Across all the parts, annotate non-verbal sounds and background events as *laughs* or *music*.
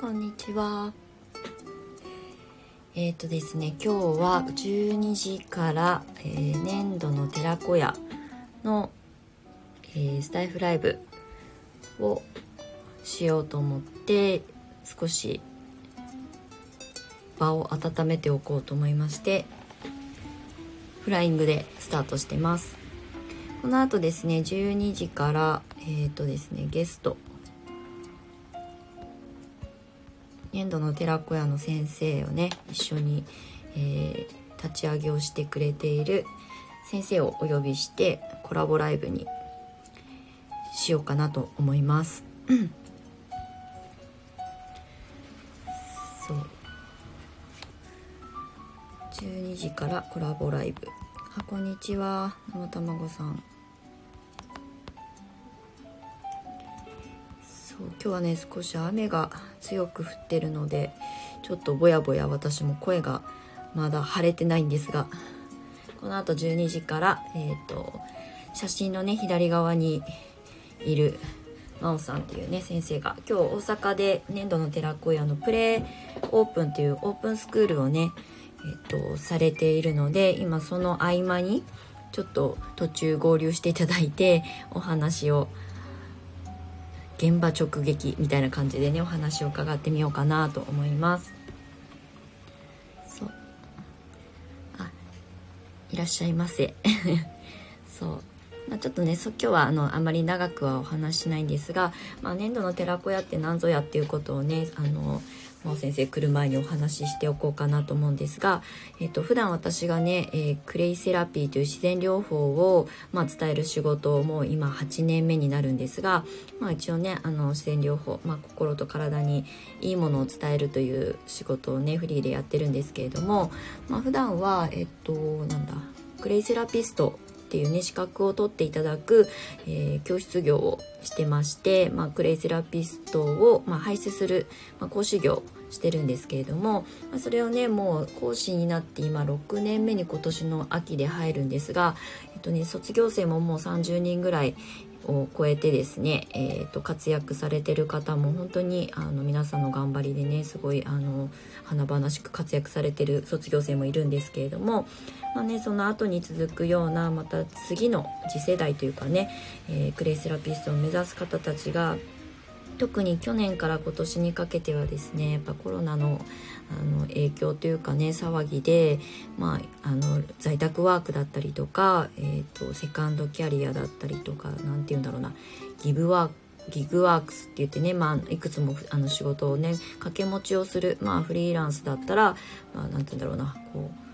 こんにちは。えっ、ー、とですね、今日は12時から、えー、粘土の寺子屋の、えー、スタイフライブをしようと思って少し場を温めておこうと思いましてフライングでスタートしてますこの後ですね12時からえっ、ー、とですねゲスト粘土の寺子屋の先生をね一緒に、えー、立ち上げをしてくれている先生をお呼びしてコラボライブにしようかなと思います。そう。12時からコラボライブ。あこんにちは。生卵さん。今日はね少し雨が強く降ってるのでちょっとぼやぼや私も声がまだ晴れてないんですがこのあと12時からえ、ー、と写真のね左側にいる真央さんっていうね先生が今日大阪で粘土の寺子屋のプレーオープンっていうオープンスクールをねえっ、ー、とされているので今その合間にちょっと途中合流していただいてお話を現場直撃みたいな感じでねお話を伺ってみようかなと思います。そう。あいらっしゃいませ。*laughs* そう、まあ、ちょっとねそ今日はあのあまり長くはお話しないんですが、まあ、粘土の寺子屋って何ぞやっていうことをねあの先生来る前にお話ししておこうかなと思うんですが、えっと普段私がね、えー、クレイセラピーという自然療法を、まあ、伝える仕事をもう今8年目になるんですが、まあ、一応ねあの自然療法、まあ、心と体にいいものを伝えるという仕事をねフリーでやってるんですけれども、まあ、普段はえっとなんだクレイセラピストっていうね資格を取っていただく、えー、教室業をしてまして、まあ、クレイセラピストを、まあ、輩出する、まあ、講師業してるんですけれども、まあ、それをねもう講師になって今6年目に今年の秋で入るんですが、えっとね、卒業生ももう30人ぐらいを超えてですね、えーと、活躍されてる方も本当にあの皆さんの頑張りでねすごいあの華々しく活躍されてる卒業生もいるんですけれども、まあね、その後に続くようなまた次の次世代というかね、えー、クレイセラピストを目指す方たちが特に去年から今年にかけてはですねやっぱコロナのあの影響というかね騒ぎで、まあ、あの在宅ワークだったりとか、えーと、セカンドキャリアだったりとか何て言うんだろうなギブワークギグワークスって言ってね、まあ、いくつもあの仕事をね掛け持ちをする、まあ、フリーランスだったら、まあ、て言うんだろうなこう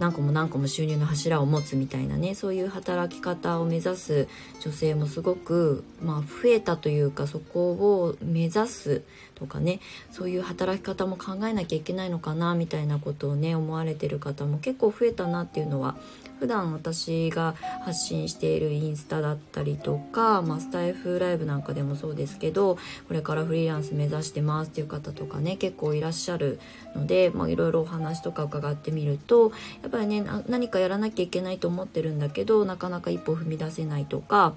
何個も何個も収入の柱を持つみたいなねそういう働き方を目指す女性もすごく、まあ、増えたというかそこを目指すとかねそういう働き方も考えなきゃいけないのかなみたいなことをね思われてる方も結構増えたなっていうのは普段私が発信しているインスタだったりとか、まあ、スタイフライブなんかでもそうですけどこれからフリーランス目指してますっていう方とかね結構いらっしゃるのでいろいろお話とか伺ってみるとやっぱりね何かやらなきゃいけないと思ってるんだけどなかなか一歩踏み出せないとか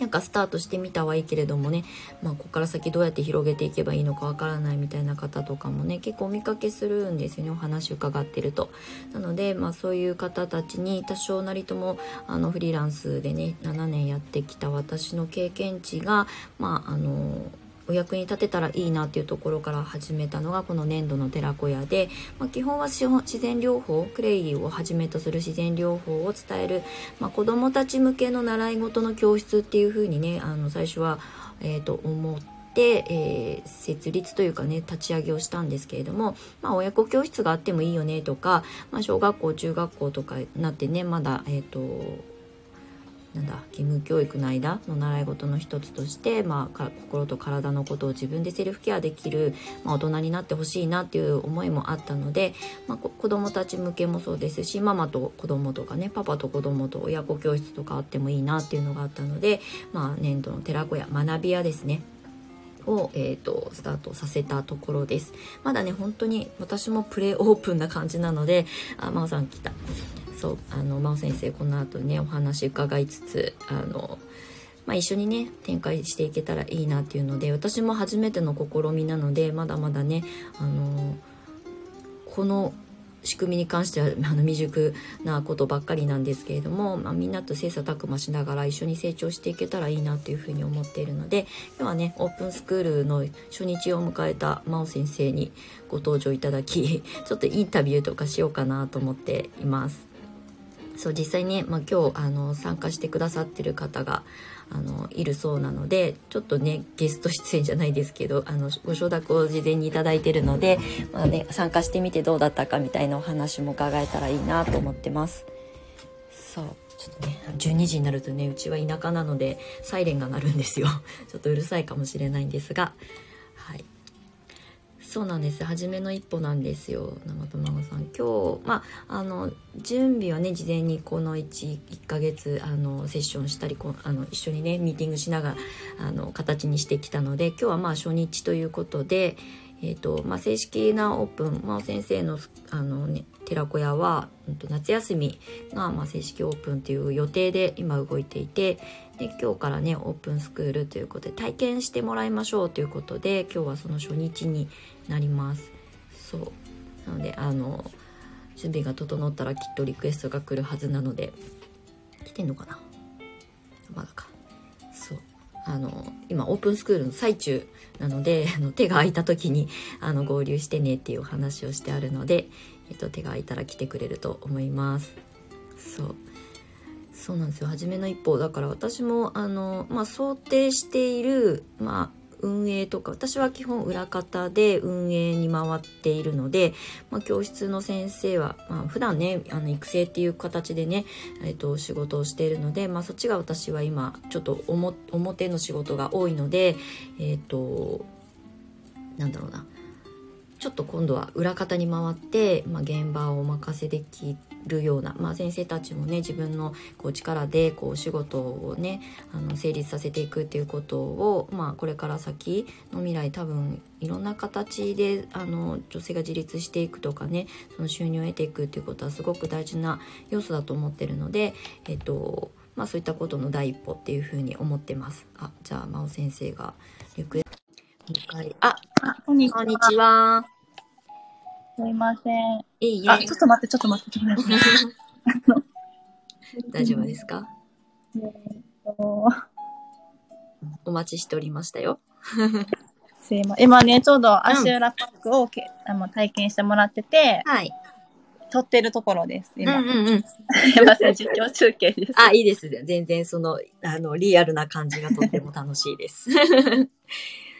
なんかスタートしてみたはいいけれどもね、まあ、ここから先どうやって広げていけばいいのかわからないみたいな方とかもね結構お見かけするんですよねお話伺ってると。なので、まあ、そういう方たちに多少なりともあのフリーランスでね7年やってきた私の経験値がまああのお役に立てたらいいなっていうところから始めたのがこの粘土の寺子屋で、まあ、基本は自然療法クレイをはじめとする自然療法を伝える、まあ、子どもたち向けの習い事の教室っていうふうにねあの最初は、えー、と思って。えー、設立というかね立ち上げをしたんですけれども、まあ、親子教室があってもいいよねとか、まあ、小学校中学校とかになってねまだえっ、ー、となんだ義務教育の間の習い事の一つとして、まあ、心と体のことを自分でセルフケアできる、まあ、大人になってほしいなっていう思いもあったので、まあ、子どもたち向けもそうですしママと子供とかねパパと子供と親子教室とかあってもいいなっていうのがあったので、まあ、年度の寺子屋学び屋ですね。を、えーと、スタートさせたところです。まだね本当に私もプレオープンな感じなのであ真央さん来た。そうあの真央先生この後ねお話伺いつつあのまあ、一緒にね展開していけたらいいなっていうので私も初めての試みなのでまだまだねあのこの仕組みに関してはあの未熟なことばっかりなんですけれども、まあ、みんなと切磋琢磨しながら一緒に成長していけたらいいなというふうに思っているので今日はねオープンスクールの初日を迎えた真央先生にご登場いただきちょっとインタビューとかしようかなと思っています。そう実際ね、まあ、今日あの参加してくださってる方があのいるそうなのでちょっとねゲスト出演じゃないですけどあのご承諾を事前に頂いてるので、まあね、参加してみてどうだったかみたいなお話も伺えたらいいなと思ってます。そうちょっとね12時になるとねうちは田舎なのでサイレンが鳴るんですよ *laughs* ちょっとうるさいかもしれないんですがはいそうなんです。初めの一歩なんですよ。長友さん。今日まああの準備はね事前にこの 1, 1ヶ月あのセッションしたりこあの一緒にねミーティングしながらあの形にしてきたので今日はまあ初日ということで、えーとまあ、正式なオープン、まあ、先生のあの、ね、寺子屋は、うん、と夏休みが、まあ、正式オープンという予定で今動いていてで今日からねオープンスクールということで体験してもらいましょうということで今日はその初日になります。そう。なのであの準備が整ったらきっとリクエストが来るはずなので来てんのかな？まだか。あの今オープンスクールの最中なので *laughs* あの手が空いた時にあの合流してねっていうお話をしてあるので、えっと、手が空いたら来てくれると思います。そう。そうなんですよ。初めの一歩。だから私もあの、まあ、想定している、まあ、運営とか私は基本裏方で運営に回っているので、まあ、教室の先生は、まあ、普段ねあの育成っていう形でね、えー、と仕事をしているので、まあ、そっちが私は今ちょっと表の仕事が多いのでえっ、ー、となんだろうな。ちょっと今度は裏方に回って、まあ、現場をお任せできるような、まあ、先生たちもね自分のこう力でこう仕事をねあの成立させていくっていうことを、まあ、これから先の未来多分いろんな形であの女性が自立していくとかねその収入を得ていくっていうことはすごく大事な要素だと思ってるので、えっとまあ、そういったことの第一歩っていうふうに思ってます。あじゃあ真央先生がリクエストあ、こんにちは。すいません。いいあ、ちょっと待って、ちょっと待って、ちょっと待って。*laughs* 大丈夫ですか？えー、とお待ちしておりましたよ。すいません。今ね、ちょうど足裏パックをけ、あの体験してもらってて、はい。撮ってるところです。今。うんうんうん。すいません、実況中継です。あ、いいです。全然その、あの、リアルな感じがとっても楽しいです。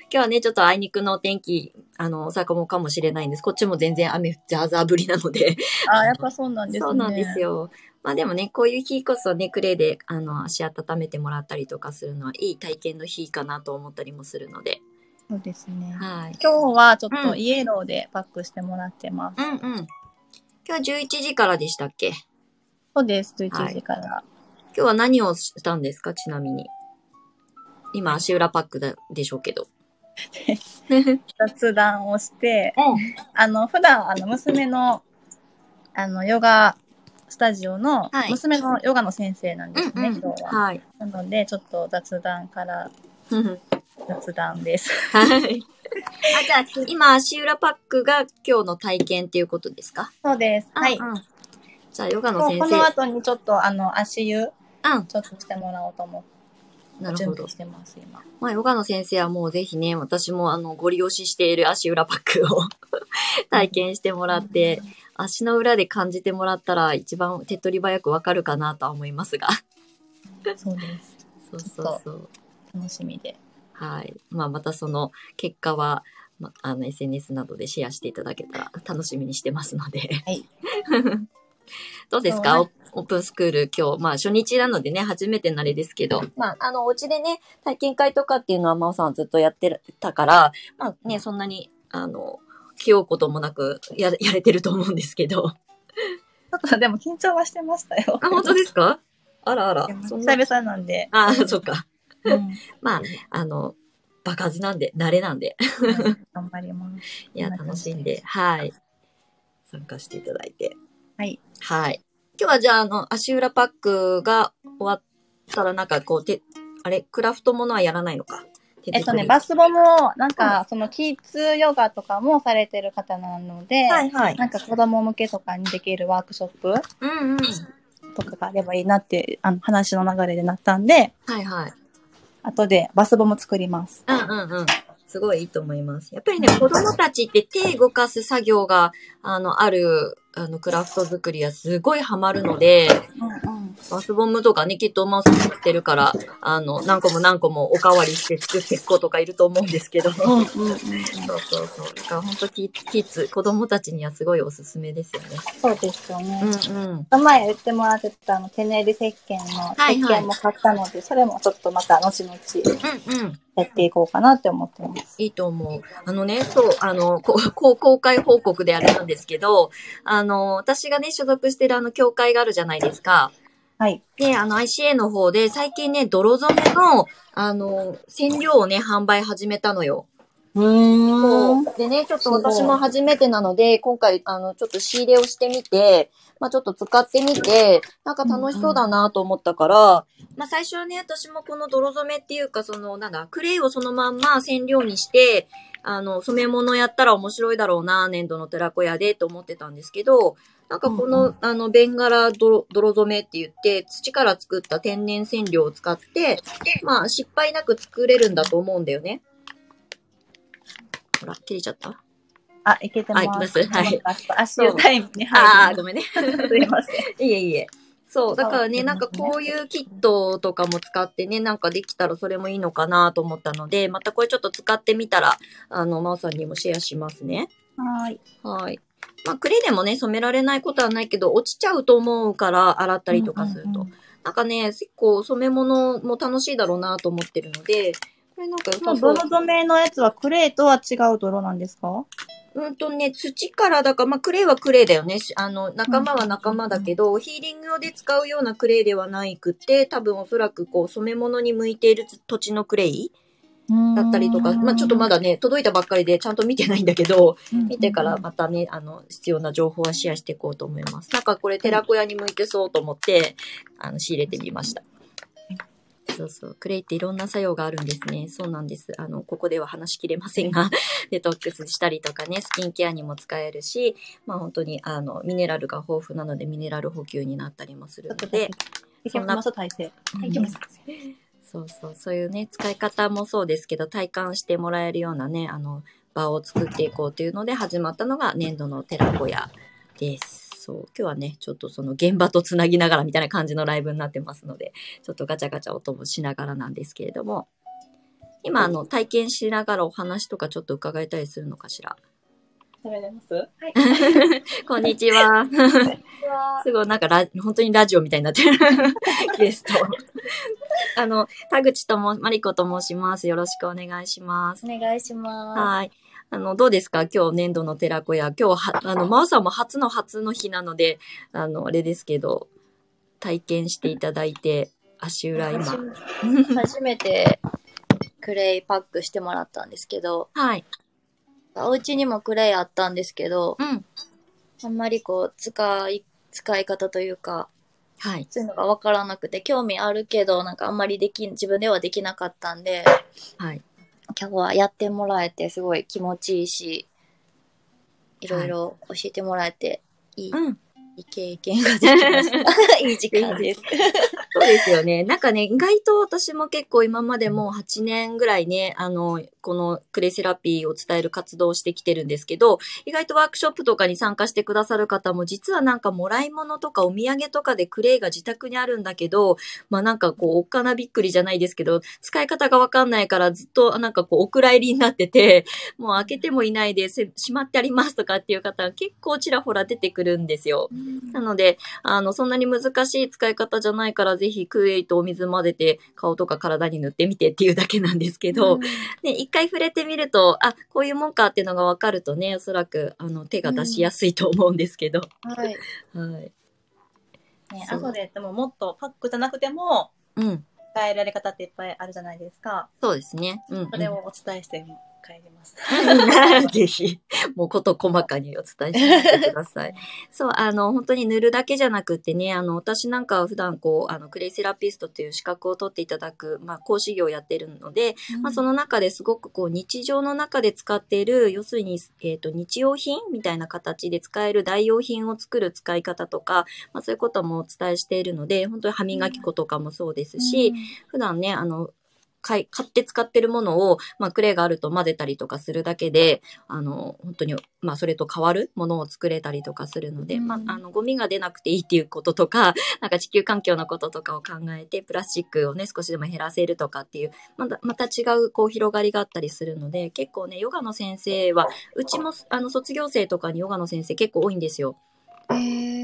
今日はね、ちょっとあいにくのお天気、あの、大阪もかもしれないんです。こっちも全然雨、ザーザー降りなので。あやっぱそうなんですね。そうなんですよ。まあでもね、こういう日こそね、クレイで、あの、足温めてもらったりとかするのは、いい体験の日かなと思ったりもするので。そうですね。はい。今日はちょっとイエローでパックしてもらってます。うん、うん、うん今日は11時からでしたっけ？そうです、11時から、はい。今日は何をしたんですか？ちなみに。今、足裏パックだでしょうけど。*laughs* 雑談をして、あの、普段、あの、娘の、あの、ヨガスタジオの、娘のヨガの先生なんですね、今日は。はい。なので、ちょっと雑談から、雑談です。はい。あ、じゃあ、今、足裏パックが今日の体験っていうことですか？そうです。はい。じゃあ、ヨガの先生。この後にちょっと、あの、足湯、うん、ちょっとしてもらおうと思って。なるほど。してます、今。まあ、ヨガの先生はもうぜひね、私もあの、ご利用ししている足裏パックを *laughs* 体験してもらって、足の裏で感じてもらったら一番手っ取り早くわかるかなとは思いますが。そうです。そうそうそう。楽しみで。はい。まあ、またその結果は、まあの、SNS などでシェアしていただけたら楽しみにしてますので。はい。*laughs* *laughs* どうですか？オープンスクール今日、まあ初日なのでね、初めてのあれですけど、まああの、お家でね、体験会とかっていうのは真央さんずっとやってたから、まあね、そんなに、あの、気負うこともなくや、やれてると思うんですけど。*laughs* ちょっとでも緊張はしてましたよ。あ、本当ですか？あらあら。久々なんで。ああ、そっか。うん、*laughs* まあ、あの、場数なんで、慣れなんで。頑張ります。いや、楽しんで、はい。参加していただいて。はい。はい。今日はじゃあ、あの、足裏パックが終わったら、なんかこう、て、あれ、クラフトものはやらないのか？えっとね、バスボも、なんか、その、キッズヨガとかもされてる方なので、はいはい。なんか子供向けとかにできるワークショップうんうん。とかがあればいいなって、あの、話の流れでなったんで、はいはい。後でバスボも作ります。うんうんうん。すごいいいと思います。やっぱりね、子供たちって手動かす作業が、あの、ある、あの、クラフト作りはすごいハマるので、うんうんバスボムとかね、きっとマウス作ってるから、あの、何個も何個もおかわりして作っていく子とかいると思うんですけど。うんうんうん、そうそうそう。だから本当キキッズ、子供たちにはすごいおすすめですよね。そうですよね。うんうん。前言ってもらってたあの、手練り石鹸の石鹸も買ったので、はいはい、それもちょっとまた後々、うんうん。やっていこうかなって思ってます。いいと思う。あのね、そう、あの、こ *laughs* う、公開報告であれなんですけど、あの、私がね、所属してるあの、協会があるじゃないですか。はい。で、あの ICA の方で最近ね、泥染めの、あの、染料をね、販売始めたのよ。うん。でね、ちょっと私も初めてなので、今回、あの、ちょっと仕入れをしてみて、まあちょっと使ってみて、なんか楽しそうだなと思ったから、まあ最初はね、私もこの泥染めっていうか、その、なんだ、クレイをそのまんま染料にして、あの、染め物やったら面白いだろうな、粘土の寺子屋でと思ってたんですけど、なんかこの、あの、ベンガラ泥染めって言って、土から作った天然染料を使って、まあ、失敗なく作れるんだと思うんだよね。ほら、切れちゃった？あ、いけてます。あ、いきます？はい。足湯タイムに入ああ、ごめんね。すいません。*laughs* いえいえ。そう。だからね、なんかこういうキットとかも使ってね、なんかできたらそれもいいのかなと思ったので、またこれちょっと使ってみたら、あの、まおさんにもシェアしますね。はい。はい。まあ、クレでもね、染められないことはないけど、落ちちゃうと思うから、洗ったりとかすると。うんうんうん、なんかね、結構染め物も楽しいだろうなと思ってるので、これなんかそう。泥染めのやつはクレイとは違う泥なんですか？うんとね、土からだから、まあ、クレイはクレイだよね。あの、仲間は仲間だけど、ヒーリング用で使うようなクレイではないくて、多分おそらくこう、染め物に向いている土地のクレイだったりとか、まあちょっとまだね、届いたばっかりでちゃんと見てないんだけど、見てからまたね、あの、必要な情報はシェアしていこうと思います。なんかこれ寺子屋に向いてそうと思って、あの、仕入れてみました。そうそう。クレイっていろんな作用があるんですね。そうなんです。あの、ここでは話しきれませんが、デトックスしたりとかね、スキンケアにも使えるし、まあ本当に、あの、ミネラルが豊富なので、ミネラル補給になったりもするので、そんな、体勢。はい、きます。そうそう、そういうね、使い方もそうですけど、体感してもらえるようなね、あの、場を作っていこうというので始まったのが粘土の寺子屋です。そう、今日はね、ちょっとその現場とつなぎながらみたいな感じのライブになってますので、ちょっとガチャガチャ音もしながらなんですけれども、今、あの、体験しながらお話とかちょっと伺えたりするのかしら？食べれます？はい。*laughs* こんにちは。すごい、なんかラ、本当にラジオみたいになってる。*laughs* ゲスト。あの、田口とも、マリコと申します。よろしくお願いします。お願いします。はい。あの、どうですか？今日年度の寺子屋。今日は、あの、マウさんも初の初の日なので、あの、あれですけど、体験していただいて、足裏今。初めてクレイパックしてもらったんですけど、はい。お家にもクレイあったんですけど、うん、あんまりこう、使い、使い方というか、はい。そういうのがわからなくて、興味あるけど、なんかあんまりでき、自分ではできなかったんで、はい。今日はやってもらえてすごい気持ちいいし、いろいろ教えてもらえていい、うん、いい経験ができました。*laughs* *laughs* いい時間です。そうですよね。なんかね、意外と私も結構今までもう8年ぐらいね、あの、このクレイセラピーを伝える活動をしてきてるんですけど、意外とワークショップとかに参加してくださる方も、実はなんかもらい物とかお土産とかでクレイが自宅にあるんだけど、まあなんかこう、おっかなびっくりじゃないですけど、使い方がわかんないからずっとなんかこう、お蔵入りになってて、*laughs* もう開けてもいないでしまってありますとかっていう方が結構ちらほら出てくるんですよ。なので、あの、そんなに難しい使い方じゃないから、ぜひクエイとお水混ぜて顔とか体に塗ってみてっていうだけなんですけど、ね、一回触れてみると、あ、こういうもんかっていうのがわかるとね、おそらく、あの、手が出しやすいと思うんですけど。はい。*laughs* はい。ね、後で、でももっとパックじゃなくても、うん。伝えられ方っていっぱいあるじゃないですか。そうですね。うん、うん、それをお伝えして帰ります。*laughs* ぜひ、もうこと細かにお伝えしてください。*laughs* そう、あの、本当に塗るだけじゃなくてね、あの、私なんかは普段こう、あの、クレイセラピストという資格を取っていただく、まあ、講師業をやってるので、うん、まあ、その中ですごくこう、日常の中で使っている、要するに、えっ、ー、と、日用品みたいな形で使える代用品を作る使い方とか、まあ、そういうこともお伝えしているので、本当に歯磨き粉とかもそうですし、うん、普段ね、あの、買い、買って使ってるものを、まあ、クレイがあると混ぜたりとかするだけで、あの、本当に、まあ、それと変わるものを作れたりとかするので、うん、まあ、あの、ゴミが出なくていいっていうこととか、*laughs* なんか地球環境のこととかを考えて、プラスチックをね、少しでも減らせるとかっていう、また、また違う、こう、広がりがあったりするので、結構ね、ヨガの先生は、うちも、あの、卒業生とかにヨガの先生結構多いんですよ。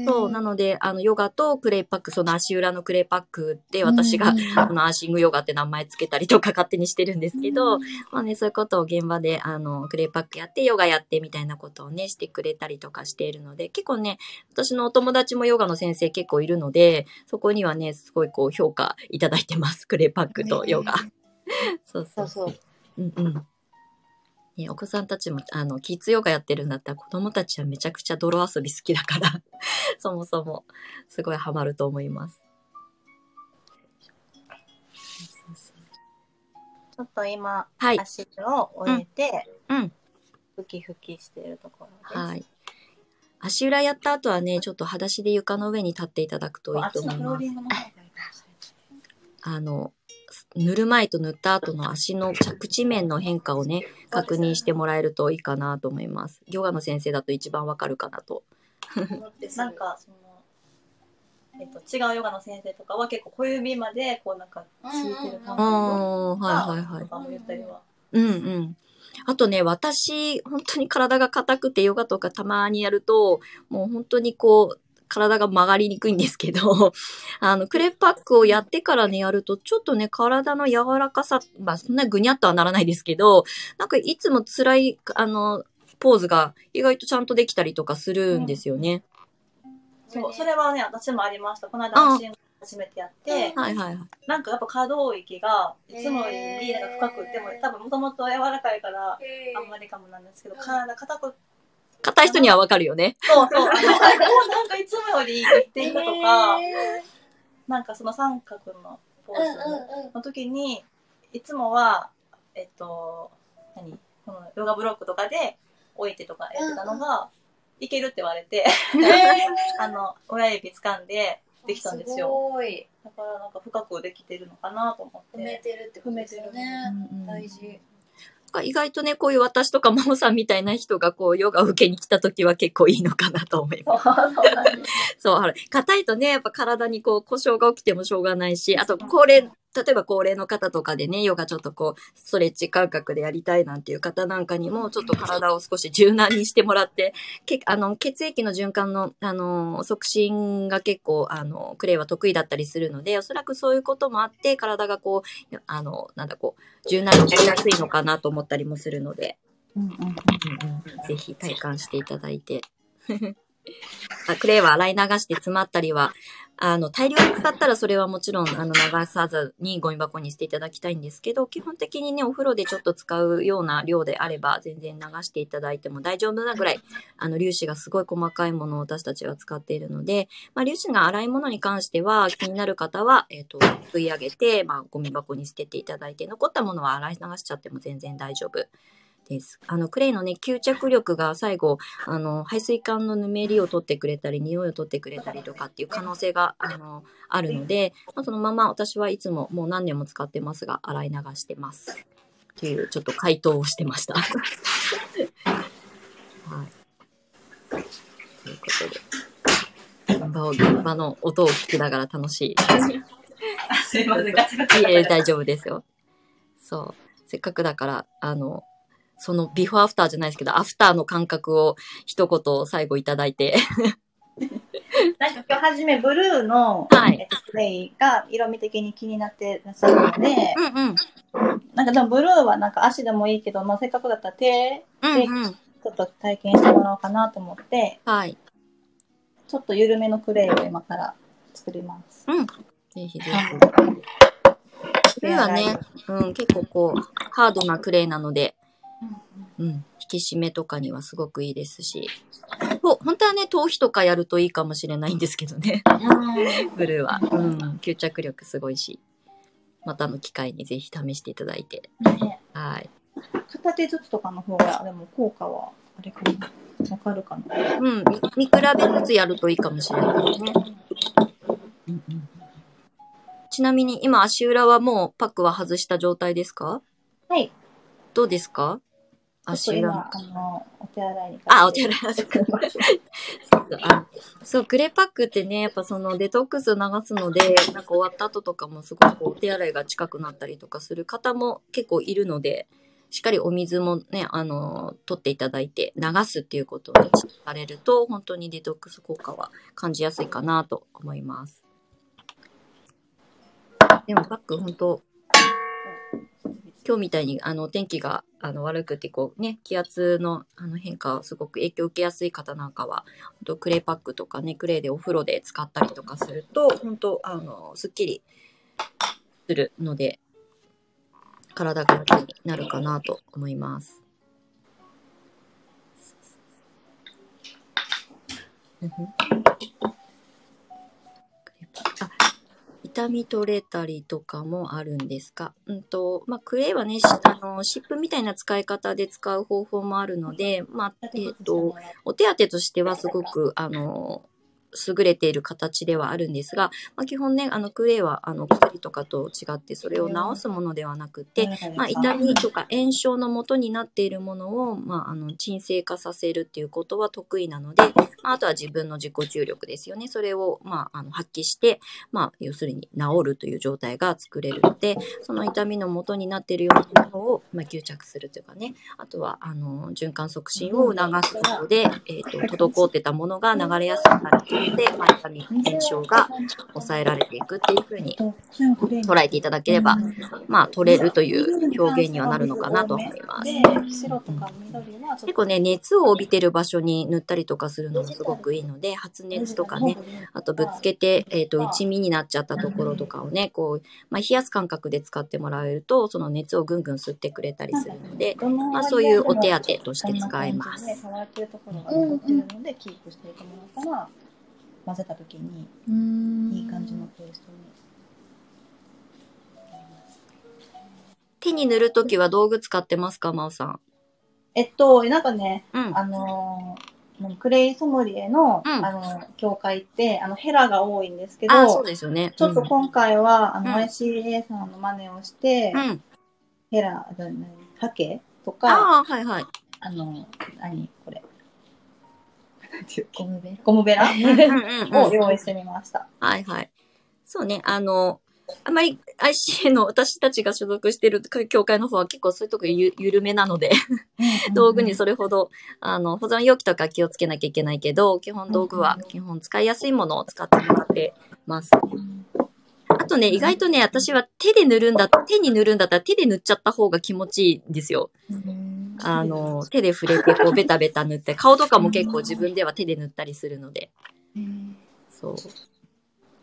そう、なので、あの、ヨガとクレイパック、その足裏のクレイパックで私が、あの、アーシングヨガって名前つけたりとか勝手にしてるんですけど、まあね、そういうことを現場で、あの、クレイパックやって、ヨガやってみたいなことをね、してくれたりとかしているので、結構ね、私のお友達もヨガの先生結構いるので、そこにはね、すごいこう評価いただいてます。クレイパックとヨガ。*laughs* そうそうそう。うんうん。ね、お子さんたちも、あの、キッズヨガやってるんだったら子供たちはめちゃくちゃ泥遊び好きだから *laughs* そもそも、すごいハマると思います。ちょっと今、はい、足を終えて、うん。ふきふきしてるところです。はい。足裏やった後はね、ちょっと裸足で床の上に立っていただくといいと思います。あの、塗る前と塗った後の足の着地面の変化をね、確認してもらえるといいかなと思います。ヨガの先生だと一番わかるかなと。なんか、その、えっと、違うヨガの先生とかは結構小指までこうなんかついてる感じの、はいはいはい。言ったりは。うんうん。あとね、私、本当に体が硬くてヨガとかたまにやると、もう本当にこう、体が曲がりにくいんですけど、*laughs* あの、クレパックをやってからね、やると、ちょっとね、体の柔らかさ、まあ、そんなぐにゃっとはならないですけど、なんかいつも辛い、あの、ポーズが意外とちゃんとできたりとかするんですよね。うん、そう、それはね、私もありました。この間、初めてやって、はいはいはい。なんかやっぱ可動域が、いつもよりなんか深くても、多分もともと柔らかいから、あんまりかもなんですけど、体硬く硬い人にはわかるよね。そうそう。なんかいつもより言っていたとか、なんかその三角のポーズの時に、いつもは、えっと、何？このヨガブロックとかで置いてとかやってたのが、いけるって言われて、*laughs* あの、親指掴んでできたんですよ。すごい。だからなんか深くできてるのかなと思って。踏めてるってことですよね。大事。意外とね、こういう私とかマモさんみたいな人がこう、ヨガ受けに来た時は結構いいのかなと思います。*laughs* そう、硬いとね、やっぱ体にこう、故障が起きてもしょうがないし、あと、高齢、例えば高齢の方とかでね、ヨガちょっとこう、ストレッチ感覚でやりたいなんていう方なんかにも、ちょっと体を少し柔軟にしてもらって、けあの血液の循環の、あの、促進が結構、あの、クレイは得意だったりするので、おそらくそういうこともあって、体がこう、あの、なんだこう、柔軟になりやすいのかなと思ったりもするので、うんうんうんうん、ぜひ体感していただいて。*laughs* クレイは洗い流して詰まったりは、あの、大量に使ったらそれはもちろん、あの、流さずにゴミ箱に捨ていただきたいんですけど、基本的にね、お風呂でちょっと使うような量であれば、全然流していただいても大丈夫なぐらい、あの、粒子がすごい細かいものを私たちは使っているので、まあ、粒子が粗いものに関しては、気になる方は、えっ、ー、と、吸い上げて、まあ、ゴミ箱に捨てていただいて、残ったものは洗い流しちゃっても全然大丈夫。です。あの、クレイのね、吸着力が最後、あの、排水管のぬめりを取ってくれたり、匂いを取ってくれたりとかっていう可能性が、あの、あるので、まあ、そのまま私はいつももう何年も使ってますが、洗い流してます。っていう、ちょっと回答をしてました。*laughs* はい。ということで、現場を、現場の音を聞きながら楽しい。すいません、ガチガチ。いえ、大丈夫ですよ。そう。せっかくだから、あの、そのビフォーアフターじゃないですけど、アフターの感覚を一言最後いただいて。*laughs* なんか今日はじめブルーの、はい、えっと、プレイが色味的に気になってらっしゃるので、うんうん、なんかでもブルーはなんか足でもいいけど、まあ、せっかくだったら手でちょっと体験してもらおうかなと思って、はい、ちょっと緩めのクレイを今から作ります。うん。ぜひぜひ。クレイはね、うん、結構こう、ハードなクレイなので、うん、引き締めとかにはすごくいいですし、ほ本当はね、頭皮とかやるといいかもしれないんですけどね。ブルーは。うん、吸着力すごいし。またの機会にぜひ試していただいて。ね、はい。片手ずつとかの方が、でも効果は、あれかな。わかるかな。うん、見比べつつやるといいかもしれないですね。うんうん、ちなみに今足裏はもうパックは外した状態ですか？はい。どうですか？足裏。あの、お手洗いに。あ、お手洗い。*laughs* そう、クレパックってね、やっぱそのデトックス流すので、なんか終わった後とかもすごくお手洗いが近くなったりとかする方も結構いるので、しっかりお水もね、あの、取っていただいて流すっていうことをされると、本当にデトックス効果は感じやすいかなと思います。でもパック本当今日みたいにあの天気があの悪くてこうね気圧のあの変化をすごく影響を受けやすい方なんかは本当クレーパックとかねクレーでお風呂で使ったりとかすると本当あのすっきりするので体が楽になるかなと思います。痛み取れたりとかもあるんですか？うんと、まあ、クレイはね、あの、湿布みたいな使い方で使う方法もあるので、まあ、えっと、お手当としてはすごく、あの、優れている形ではあるんですが、まあ、基本ね、あの、クレイは、あの、薬とかと違って、それを治すものではなくて、まあ、痛みとか炎症のもとになっているものを、まあ、あの、鎮静化させるっていうことは得意なので、まあ、あとは自分の自己注力ですよね。それを、まあ、あの、発揮して、まあ、要するに治るという状態が作れるので、その痛みのもとになっているようなものを、まあ、吸着するというかね、あとは、あの、循環促進を促すことで、えっ、ー、と、滞ってたものが流れやすくなるので、まあ、痛み炎症が抑えられていくっていうふうに捉えていただければ、まあ、取れるという表現にはなるのかなと思います。結構ね、熱を帯びてる場所に塗ったりとかするのもすごくいいので、発熱とかね、あとぶつけて、えっ、ー、と、内身になっちゃったところとかをね、こう、まあ、冷やす感覚で使ってもらえると、その熱をぐんぐん吸ってくれたりするので、まあ、そういうお手当として使えます。混ぜた時にいい感じのペーストに手に塗るときは道具使ってますか、真央さん。えっと、なんかね、うん、あのクレイソムリエの、うん、あの、協会って、あの、ヘラが多いんですけど、そうですよね。ちょっと今回は、あの、ICA さんの真似をして、ヘラ、ハケとか、あはいはい。あの、何これ。*laughs* ゴムベラ？ゴムベラ？*laughs* を用意してみました。はいはい。そうね、あの、あまり ICA の私たちが所属している協会の方は結構そういうとこゆ緩めなので道具にそれほど、あの、保存容器とか気をつけなきゃいけないけど、基本道具は基本使いやすいものを使ってもらってます。あとね、意外とね、私は手で塗るんだ、手に塗るんだったら手で塗っちゃった方が気持ちいいんですよ。あの、手で触れてこうベタベタ塗って、顔とかも結構自分では手で塗ったりするので。そう。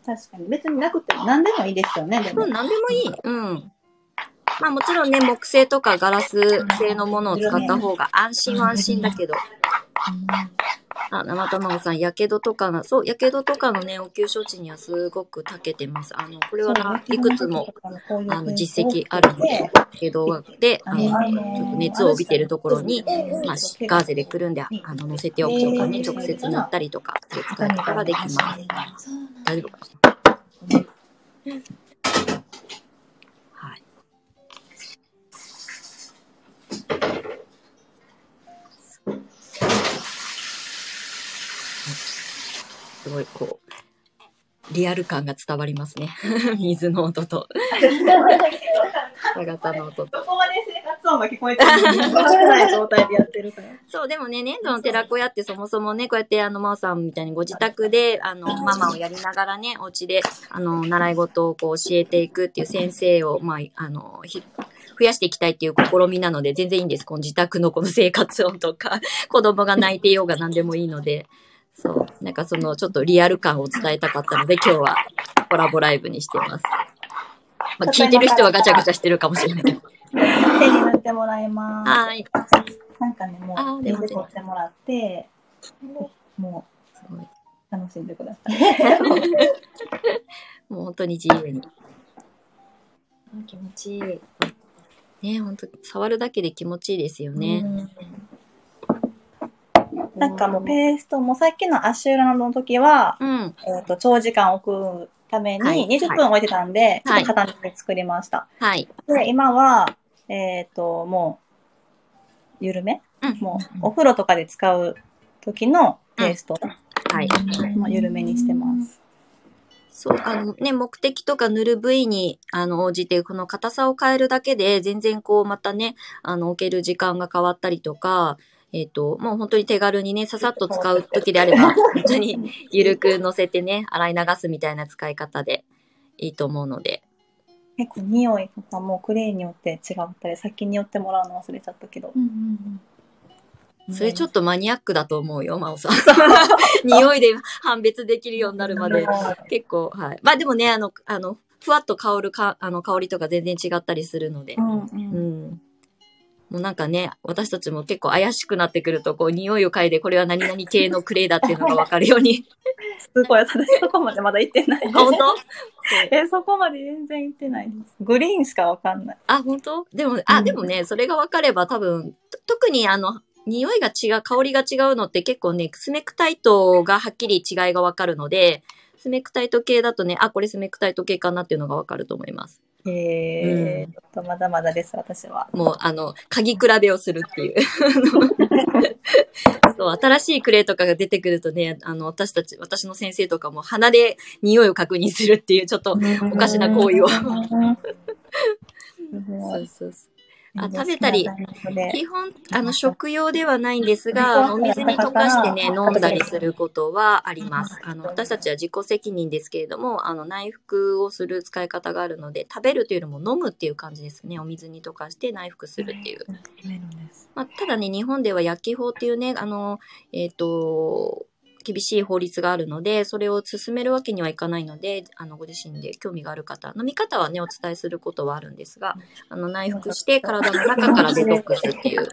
確かに。別になくても何でもいいですよね、でも。うん、何でもいい。うん。まあもちろんね、木製とかガラス製のものを使った方が安心は安心だけど。あ、生卵さん、やけどとかの、そう、やけどとかのね、応急処置にはすごく長けてます。あの、これはないくつも、あの、実績あるので、やけどで、あの、ちょっと熱を帯びてるところに、まあ、ガーゼでくるんで、あの、乗せておくとかね、直接塗ったりとか、っていう使い方ができます。大丈夫かなすごいこう、リアル感が伝わりますね。*laughs* 水の音と。ガタの音と。どこまで生活音が聞こえてるの状態でやってるから。そう、でもね、粘土の寺子屋ってそもそもね、こうやってあの、真央さんみたいにご自宅で、あの、ママをやりながらね、お家で、あの、習い事をこう教えていくっていう先生を、まあ、あの、増やしていきたいっていう試みなので、全然いいんです。この自宅のこの生活音とか、子供が泣いていようが何でもいいので。そう。なんかそのちょっとリアル感を伝えたかったので、今日はコラボライブにしてます。まあ、聞いてる人はガチャガチャしてるかもしれないけど。手に塗ってもらいます。はい。なんかね、もう、全部取ってもらって、もう、すごい。楽しんでください。*laughs* もう本当に自由に。気持ちいい。ね本当触るだけで気持ちいいですよね。なんかもうペーストもさっきの足裏の時は、うん、えっ、ー、と、長時間置くために20分置いてたんで、はい、ちょっと固めて作りました。はい。で、今は、えっ、ー、と、もう、緩め、うん、もう、お風呂とかで使う時のペースト、うん、はい。もう緩めにしてます。そう、あのね、目的とか塗る部位に、あの、応じて、この硬さを変えるだけで、全然こう、またね、あの、置ける時間が変わったりとか、えっ、ー、と、もう本当に手軽にね、ささっと使う時であれば、*laughs* 本当にゆるく乗せてね、洗い流すみたいな使い方でいいと思うので。結構匂いとかもクレイによって違ったり、先によってもらうの忘れちゃったけど。うんうんうんそれちょっとマニアックだと思うよ、真央さん。*laughs* 匂いで判別できるようになるまで。結構、はい。まあでもね、あの、あの、ふわっと香るか、あの、香りとか全然違ったりするので。うん、うんうんもうなんかね、私たちも結構怪しくなってくると、こう、匂いを嗅いで、これは何々系のクレイだっていうのがわかるように。すごい、私そこまでまだ行ってない。本当？え、そこまで全然行ってないです。グリーンしかわかんない。あ、本当？でも、あ、でもね、それがわかれば多分、特にあの、匂いが違う、香りが違うのって結構ね、スメクタイトがはっきり違いがわかるので、スメクタイト系だとね、あ、これスメクタイト系かなっていうのがわかると思います。へえ、うん、ちょっとまだまだです、私は。もう、あの、鍵比べをするっていう。*laughs* そう、新しいクレイとかが出てくるとね、あの、私たち、私の先生とかも鼻で匂いを確認するっていう、ちょっとおかしな行為を。*laughs* *laughs* そうそうそう。あ食べたり、基本、あの、食用ではないんですが、お水に溶かしてね、飲んだりすることはあります。あの、私たちは自己責任ですけれども、あの、内服をする使い方があるので、食べるというよりも飲むっていう感じですね。お水に溶かして内服するっていう。まあ、ただね、日本では薬機法っていうね、あの、えっ、ー、と、厳しい法律があるので、それを進めるわけにはいかないので、あの、ご自身で興味がある方、飲み方はね、お伝えすることはあるんですが、あの、内服して体の中からデトックスっていう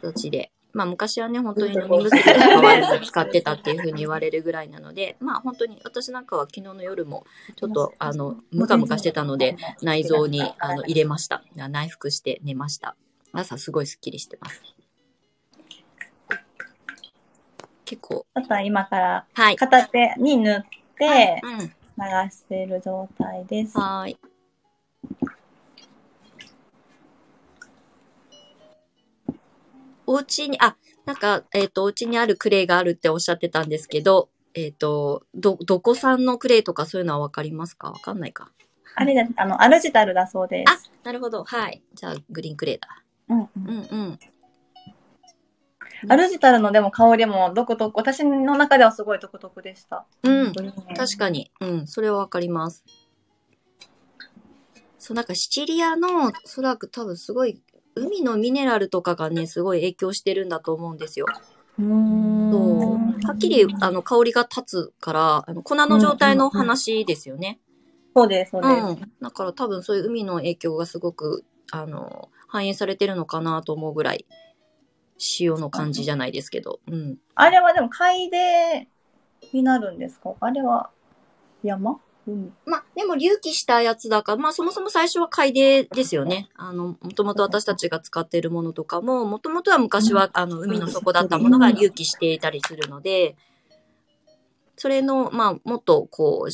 形で、まあ昔はね、本当に飲み薬で使われず使ってたっていうふうに言われるぐらいなので、まあ本当に私なんかは昨日の夜もちょっとあの、ムカムカしてたので、内臓にあの入れました。内服して寝ました。朝すごいスッキリしてます。結構。あとは今から片手に塗って流している状態です。はい。お家に、あ、なんか、えっ、ー、と、お家にあるクレイがあるっておっしゃってたんですけど、えっ、ー、と、ど、どこさんのクレイとかそういうのはわかりますか？わかんないか。あれだ、あの、アルジタルだそうです。あ、なるほど。はい。じゃあ、グリーンクレイだ。うん、うん、うんうん。アルジタルのでも香りも独特、私の中ではすごい独特でした。うん。確かに。うん。それはわかります。そう、なんかシチリアの、おそらく多分すごい、海のミネラルとかがね、すごい影響してるんだと思うんですよ。うんそうはっきりあの香りが立つからあの粉の状態の話ですよね。そうです、そうです、うん。だから多分そういう海の影響がすごくあの反映されてるのかなと思うぐらい塩の感じじゃないですけど。うん。あれはでも海でになるんですか？あれは山？うん、まあ、でも隆起したやつだから、まあそもそも最初は海底ですよね。あ。の、もともと私たちが使っているものとかも、もともとは昔は、あの、海の底だったものが隆起していたりするので、それの、まあ、もっとこう、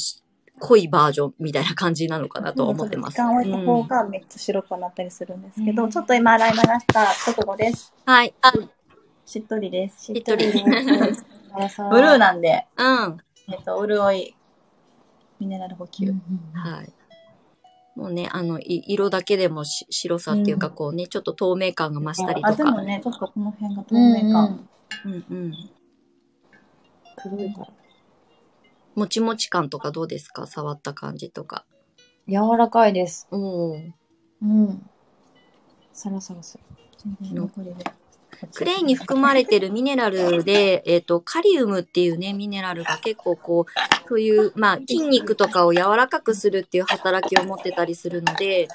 濃いバージョンみたいな感じなのかなと思ってます。時間を置いた方がめっちゃ白くなったりするんですけど、うん、ちょっと今洗い流した直後です。はい。あしっとりです。しっとり。ブルーなんで、うん。えっと、潤い、ミネラル補給。はい。もうね、あの、い色だけでもし白さっていうか、こうね、ちょっと透明感が増したりとか。あ、でもね、ちょっとこの辺が透明感。うんうん。黒いから。もちもち感とかどうですか？触った感じとか。柔らかいです。おうん。サラサラする。クレイに含まれてるミネラルで、えっ、ー、と、カリウムっていうね、ミネラルが結構こう、そういう、まあ、筋肉とかを柔らかくするっていう働きを持ってたりするので、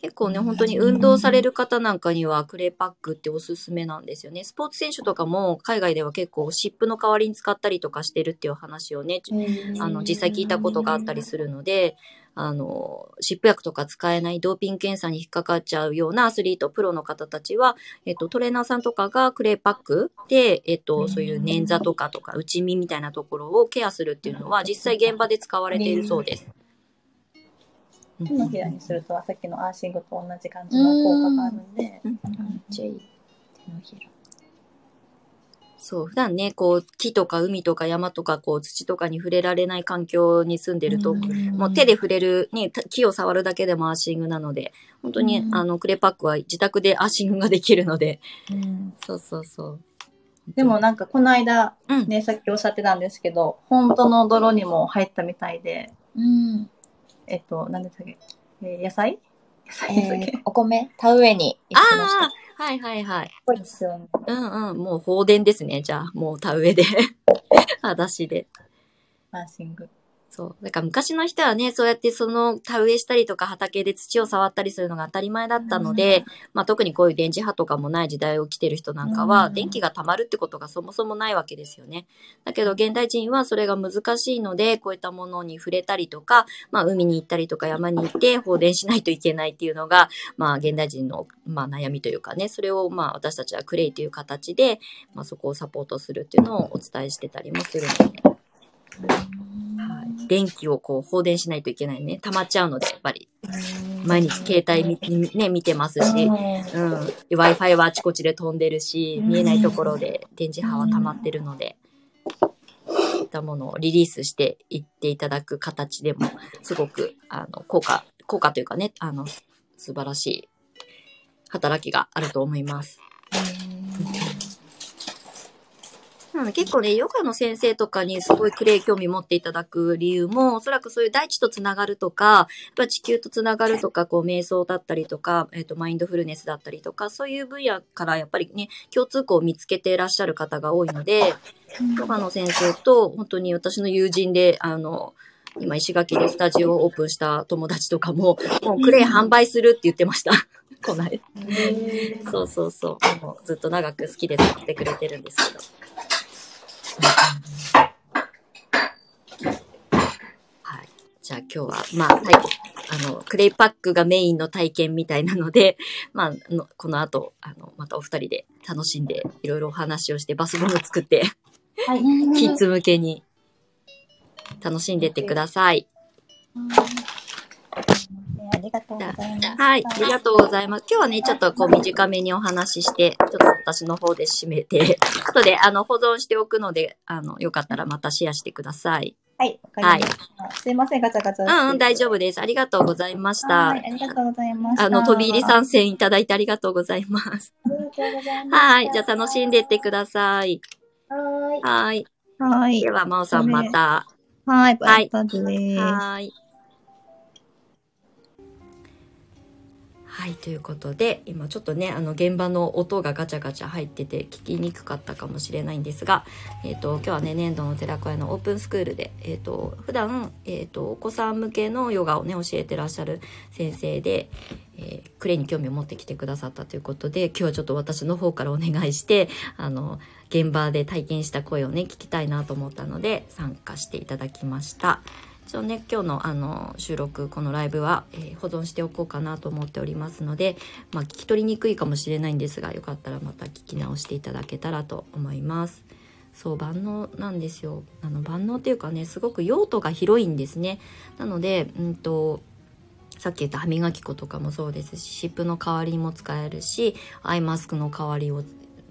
結構ね、本当に運動される方なんかにはクレイパックっておすすめなんですよね。スポーツ選手とかも海外では結構湿布の代わりに使ったりとかしてるっていう話をね、あの、実際聞いたことがあったりするので、あの、湿布薬とか使えないドーピング検査に引っかかっちゃうようなアスリート、プロの方たちは、えっと、トレーナーさんとかがクレイパックで、えっと、そういう捻挫とかとか内身みたいなところをケアするっていうのは実際現場で使われているそうです。手のひらにするとさっきのアーシングと同じ感じの効果があるんで。めっちゃいい。手のひら。そう、普段ね、こう、木とか海とか山とか、こう、土とかに触れられない環境に住んでると、もう手で触れる、ね、木を触るだけでもアーシングなので、本当に、あの、クレパックは自宅でアーシングができるので、そうそうそう。でもなんかこの間、ね、さっきおっしゃってたんですけど、本当の泥にも入ったみたいで、うん、えっと、何でしたっけ、えー、野菜？野菜ですっけ、えー、お米田植えに行ってました。はいはいはい。そうですよね。うんうん。もう放電ですね。じゃあ、もう田植えで。*laughs* 裸足で。マーシング。そう。だから昔の人はね、そうやってその田植えしたりとか畑で土を触ったりするのが当たり前だったので、うん、まあ特にこういう電磁波とかもない時代を来てる人なんかは、うん、電気が溜まるってことがそもそもないわけですよね。だけど現代人はそれが難しいので、こういったものに触れたりとか、まあ海に行ったりとか山に行って放電しないといけないっていうのが、まあ現代人のまあ悩みというかね、それをまあ私たちはクレイという形で、まあそこをサポートするっていうのをお伝えしてたりもするので。はい、電気をこう放電しないといけないね。溜まっちゃうので、やっぱり。毎日携帯見,、ね、見てますし、うん。Wi-Fi はあちこちで飛んでるし、見えないところで電磁波は溜まってるので、そういったものをリリースしていっていただく形でも、すごく、あの、効果、効果というかね、あの、素晴らしい働きがあると思います。なので結構ね、ヨガの先生とかにすごいクレイ興味持っていただく理由も、おそらくそういう大地とつながるとか、やっぱ地球とつながるとか、こう瞑想だったりとか、えっ、ー、と、マインドフルネスだったりとか、そういう分野からやっぱりね、共通項を見つけていらっしゃる方が多いので、ヨガの先生と本当に私の友人で、あの、今石垣でスタジオをオープンした友達とかも、もうクレイ販売するって言ってました。*laughs* こない。そうそうそう。もうずっと長く好きで使ってくれてるんですけど。はい。じゃあ今日は、まあ、体験、あの、クレイパックがメインの体験みたいなので、*laughs* まあ、のこの後、あの、またお二人で楽しんで、いろいろお話をして、バスボム作って、はい。*laughs* キッズ向けに楽しんでってください。ありがとうございます。はい、ありがとうございます。今日はね、ちょっとこう短めにお話しして、ちょっと私の方で締めて、後であの保存しておくので、あの、よかったらまたシェアしてください。はい、わかりました。はい、すいません、ガチャガチャ。うん、うん、大丈夫です。ありがとうございました。はい、ありがとうございました。あの、飛び入り参戦いただいてありがとうございます。ありがとうございます。はい、じゃあ楽しんでいってください。はい。はい。はい。では、まおさんまた。はい、バイバイ。はい。はい、ということで、今ちょっとね、あの、現場の音がガチャガチャ入ってて聞きにくかったかもしれないんですが、えっ、ー、と、今日はね、年度の寺子屋のオープンスクールで、えっ、ー、と、普段、えっ、ー、と、お子さん向けのヨガをね、教えてらっしゃる先生で、えクレイに興味を持ってきてくださったということで、今日はちょっと私の方からお願いして、あの、現場で体験した声をね、聞きたいなと思ったので、参加していただきました。一応ね今日のあの収録このライブは、えー、保存しておこうかなと思っておりますので、まあ、聞き取りにくいかもしれないんですがよかったらまた聞き直していただけたらと思います。そう万能なんですよあの万能っていうかねすごく用途が広いんですねなのでうんとさっき言った歯磨き粉とかもそうですし湿布の代わりにも使えるしアイマスクの代わりを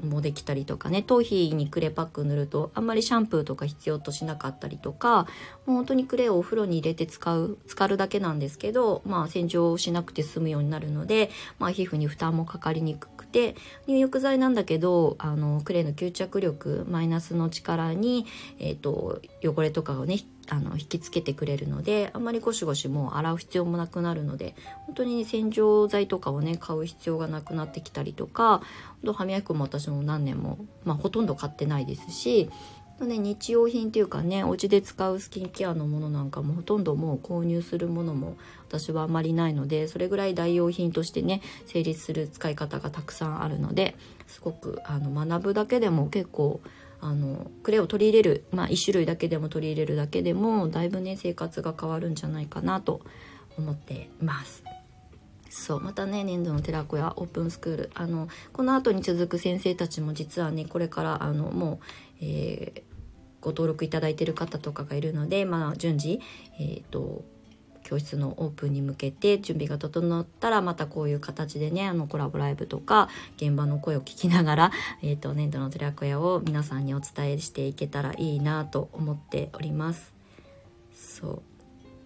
もできたりとかね頭皮にクレパック塗るとあんまりシャンプーとか必要としなかったりとかもう本当にクレをお風呂に入れて使う浸かるだけなんですけど、まあ、洗浄しなくて済むようになるので、まあ、皮膚に負担もかかりにくくて入浴剤なんだけどあのクレの吸着力マイナスの力に、えーと汚れとかをねあの引きつけてくれるのであんまりゴシゴシもう洗う必要もなくなるので本当に洗浄剤とかをね買う必要がなくなってきたりとか歯磨き粉も私も何年も、まあ、ほとんど買ってないですしね、日用品っていうかねお家で使うスキンケアのものなんかもほとんどもう購入するものも私はあまりないのでそれぐらい代用品としてね成立する使い方がたくさんあるのですごくあの学ぶだけでも結構あのクレを取り入れる、まあ、1種類だけでも取り入れるだけでもだいぶね生活が変わるんじゃないかなと思っています。そうまたね年度の寺子屋オープンスクールあのこの後に続く先生たちも実はねこれからあのもう、えー、ご登録いただいてる方とかがいるので、まあ、順次、えーと、教室のオープンに向けて準備が整ったらまたこういう形でねあのコラボライブとか現場の声を聞きながら、*laughs* えーと、年度の寺子屋を皆さんにお伝えしていけたらいいなと思っております。そう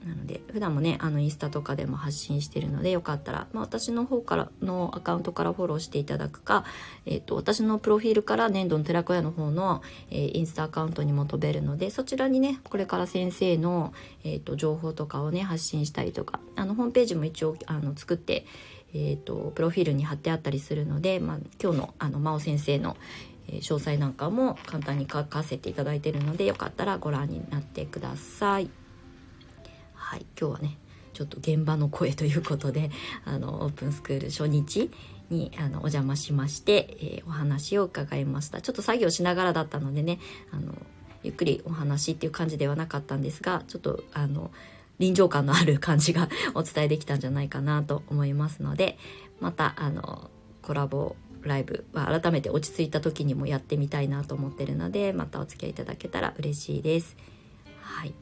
なので普段もねあのインスタとかでも発信してるのでよかったら、まあ、私の方からのアカウントからフォローしていただくか、えーと、私のプロフィールから粘土の寺子屋の方の、えー、インスタアカウントにも飛べるのでそちらにねこれから先生の、えーと、情報とかをね発信したりとかあのホームページも一応あの作って、えーと、プロフィールに貼ってあったりするので、まあ、今日のあの真央先生の詳細なんかも簡単に書かせていただいているのでよかったらご覧になってください。はい、今日はねちょっと現場の声ということで *laughs* あのオープンスクール初日にあのお邪魔しまして、えー、お話を伺いましたちょっと作業しながらだったのでねあのゆっくりお話っていう感じではなかったんですがちょっとあの臨場感のある感じが *laughs* お伝えできたんじゃないかなと思いますのでまたあのコラボライブは改めて落ち着いた時にもやってみたいなと思ってるのでまたお付き合いいただけたら嬉しいです。はい、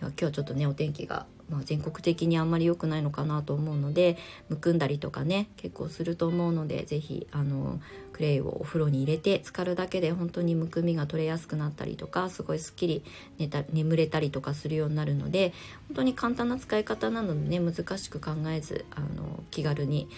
今日ちょっとねお天気がまあ、全国的にあんまり良くないのかなと思うのでむくんだりとかね結構すると思うので是非あのクレイをお風呂に入れて浸かるだけで本当にむくみが取れやすくなったりとかすごいすっきり寝た眠れたりとかするようになるので本当に簡単な使い方なのでね難しく考えずあの気軽に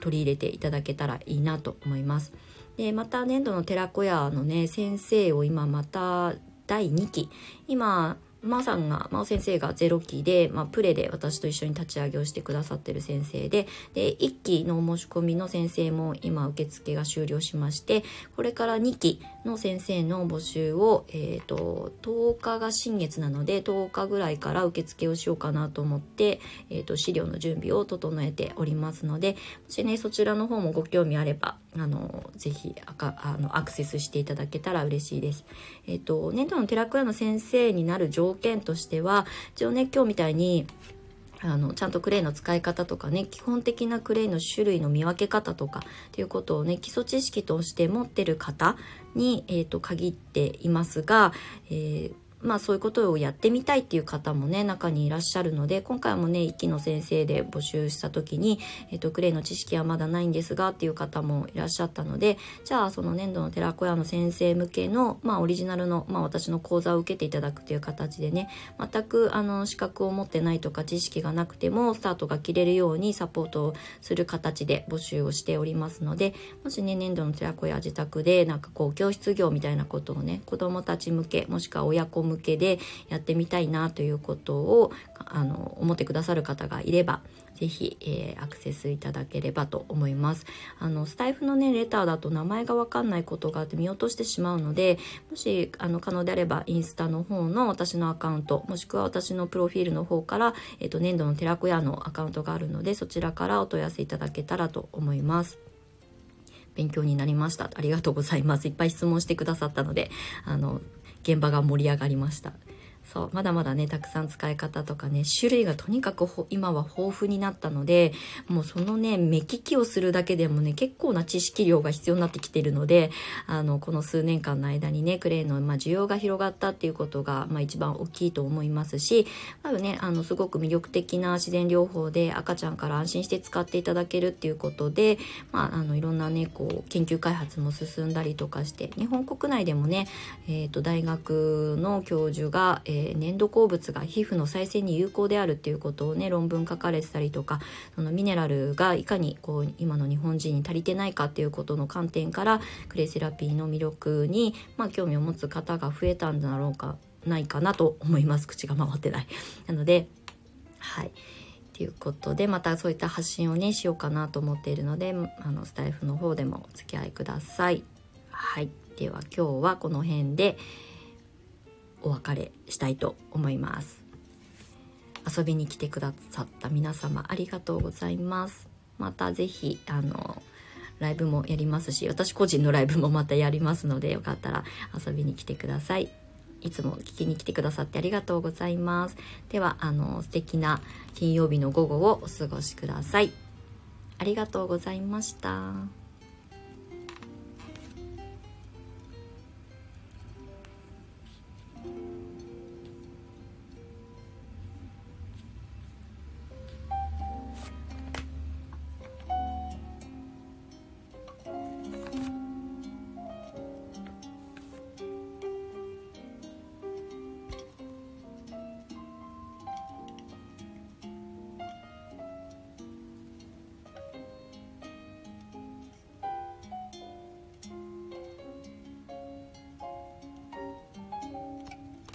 取り入れていただけたらいいなと思います。でまた粘土の寺子屋のね先生を今また第2期今真央さんが真央先生が0期で、まあ、プレで私と一緒に立ち上げをしてくださってる先生でで1期の申し込みの先生も今受付が終了しましてこれから2期の先生の募集を、えーと、10日が新月なので10日ぐらいから受付をしようかなと思って、えーと、資料の準備を整えておりますのでもしねそちらの方もご興味あればあのぜひあかあのアクセスしていただけたら嬉しいです。えっ、ー、と年度の寺子屋の先生になる条件としては一応ね今日みたいにあのちゃんとクレイの使い方とかね基本的なクレイの種類の見分け方とかっていうことをね基礎知識として持ってる方に、えーと、限っていますが、えーまあそういうことをやってみたいっていう方もね中にいらっしゃるので今回もね一期の先生で募集した時に、えーと、クレイの知識はまだないんですがっていう方もいらっしゃったのでじゃあその粘土の寺子屋の先生向けの、まあ、オリジナルの、まあ、私の講座を受けていただくという形でね全くあの資格を持ってないとか知識がなくてもスタートが切れるようにサポートをする形で募集をしておりますのでもしね粘土の寺子屋自宅でなんかこう教室業みたいなことをね子どもたち向けもしくは親子向けでやってみたいなということをあの思ってくださる方がいればぜひ、えー、アクセスいただければと思います。あの、スタイフのね、レターだと名前がわかんないことがあって見落としてしまうので、もし、あの、可能であれば、インスタの方の私のアカウント、もしくは私のプロフィールの方から、えっ、ー、と、粘土の寺子屋のアカウントがあるので、そちらからお問い合わせいただけたらと思います。勉強になりました。ありがとうございます。いっぱい質問してくださったので、あの、現場が盛り上がりました。そうまだまだねたくさん使い方とかね種類がとにかく今は豊富になったのでもうそのね目利きをするだけでもね結構な知識量が必要になってきてるのであのこの数年間の間にねクレーンの、まあ、需要が広がったっていうことが、まあ、一番大きいと思いますしまずねあのすごく魅力的な自然療法で赤ちゃんから安心して使っていただけるっていうことで、まあ、あのいろんなねこう研究開発も進んだりとかして日本国内でもね、えーと、大学の教授が、えーえー、粘土鉱物が皮膚の再生に有効であるっていうことをね論文書かれてたりとかそのミネラルがいかにこう今の日本人に足りてないかっていうことの観点からクレイセラピーの魅力に、まあ、興味を持つ方が増えたんだろうかないかなと思います口が回ってない。なのではいということでまたそういった発信をねしようかなと思っているのであのスタイフの方でもお付き合いください。はいでは今日はこの辺で。お別れしたいと思います。遊びに来てくださった皆様ありがとうございます。また是非あのライブもやりますし私個人のライブもまたやりますのでよかったら遊びに来てください。いつも聞きに来てくださってありがとうございます。ではあの素敵な金曜日の午後をお過ごしください。ありがとうございました。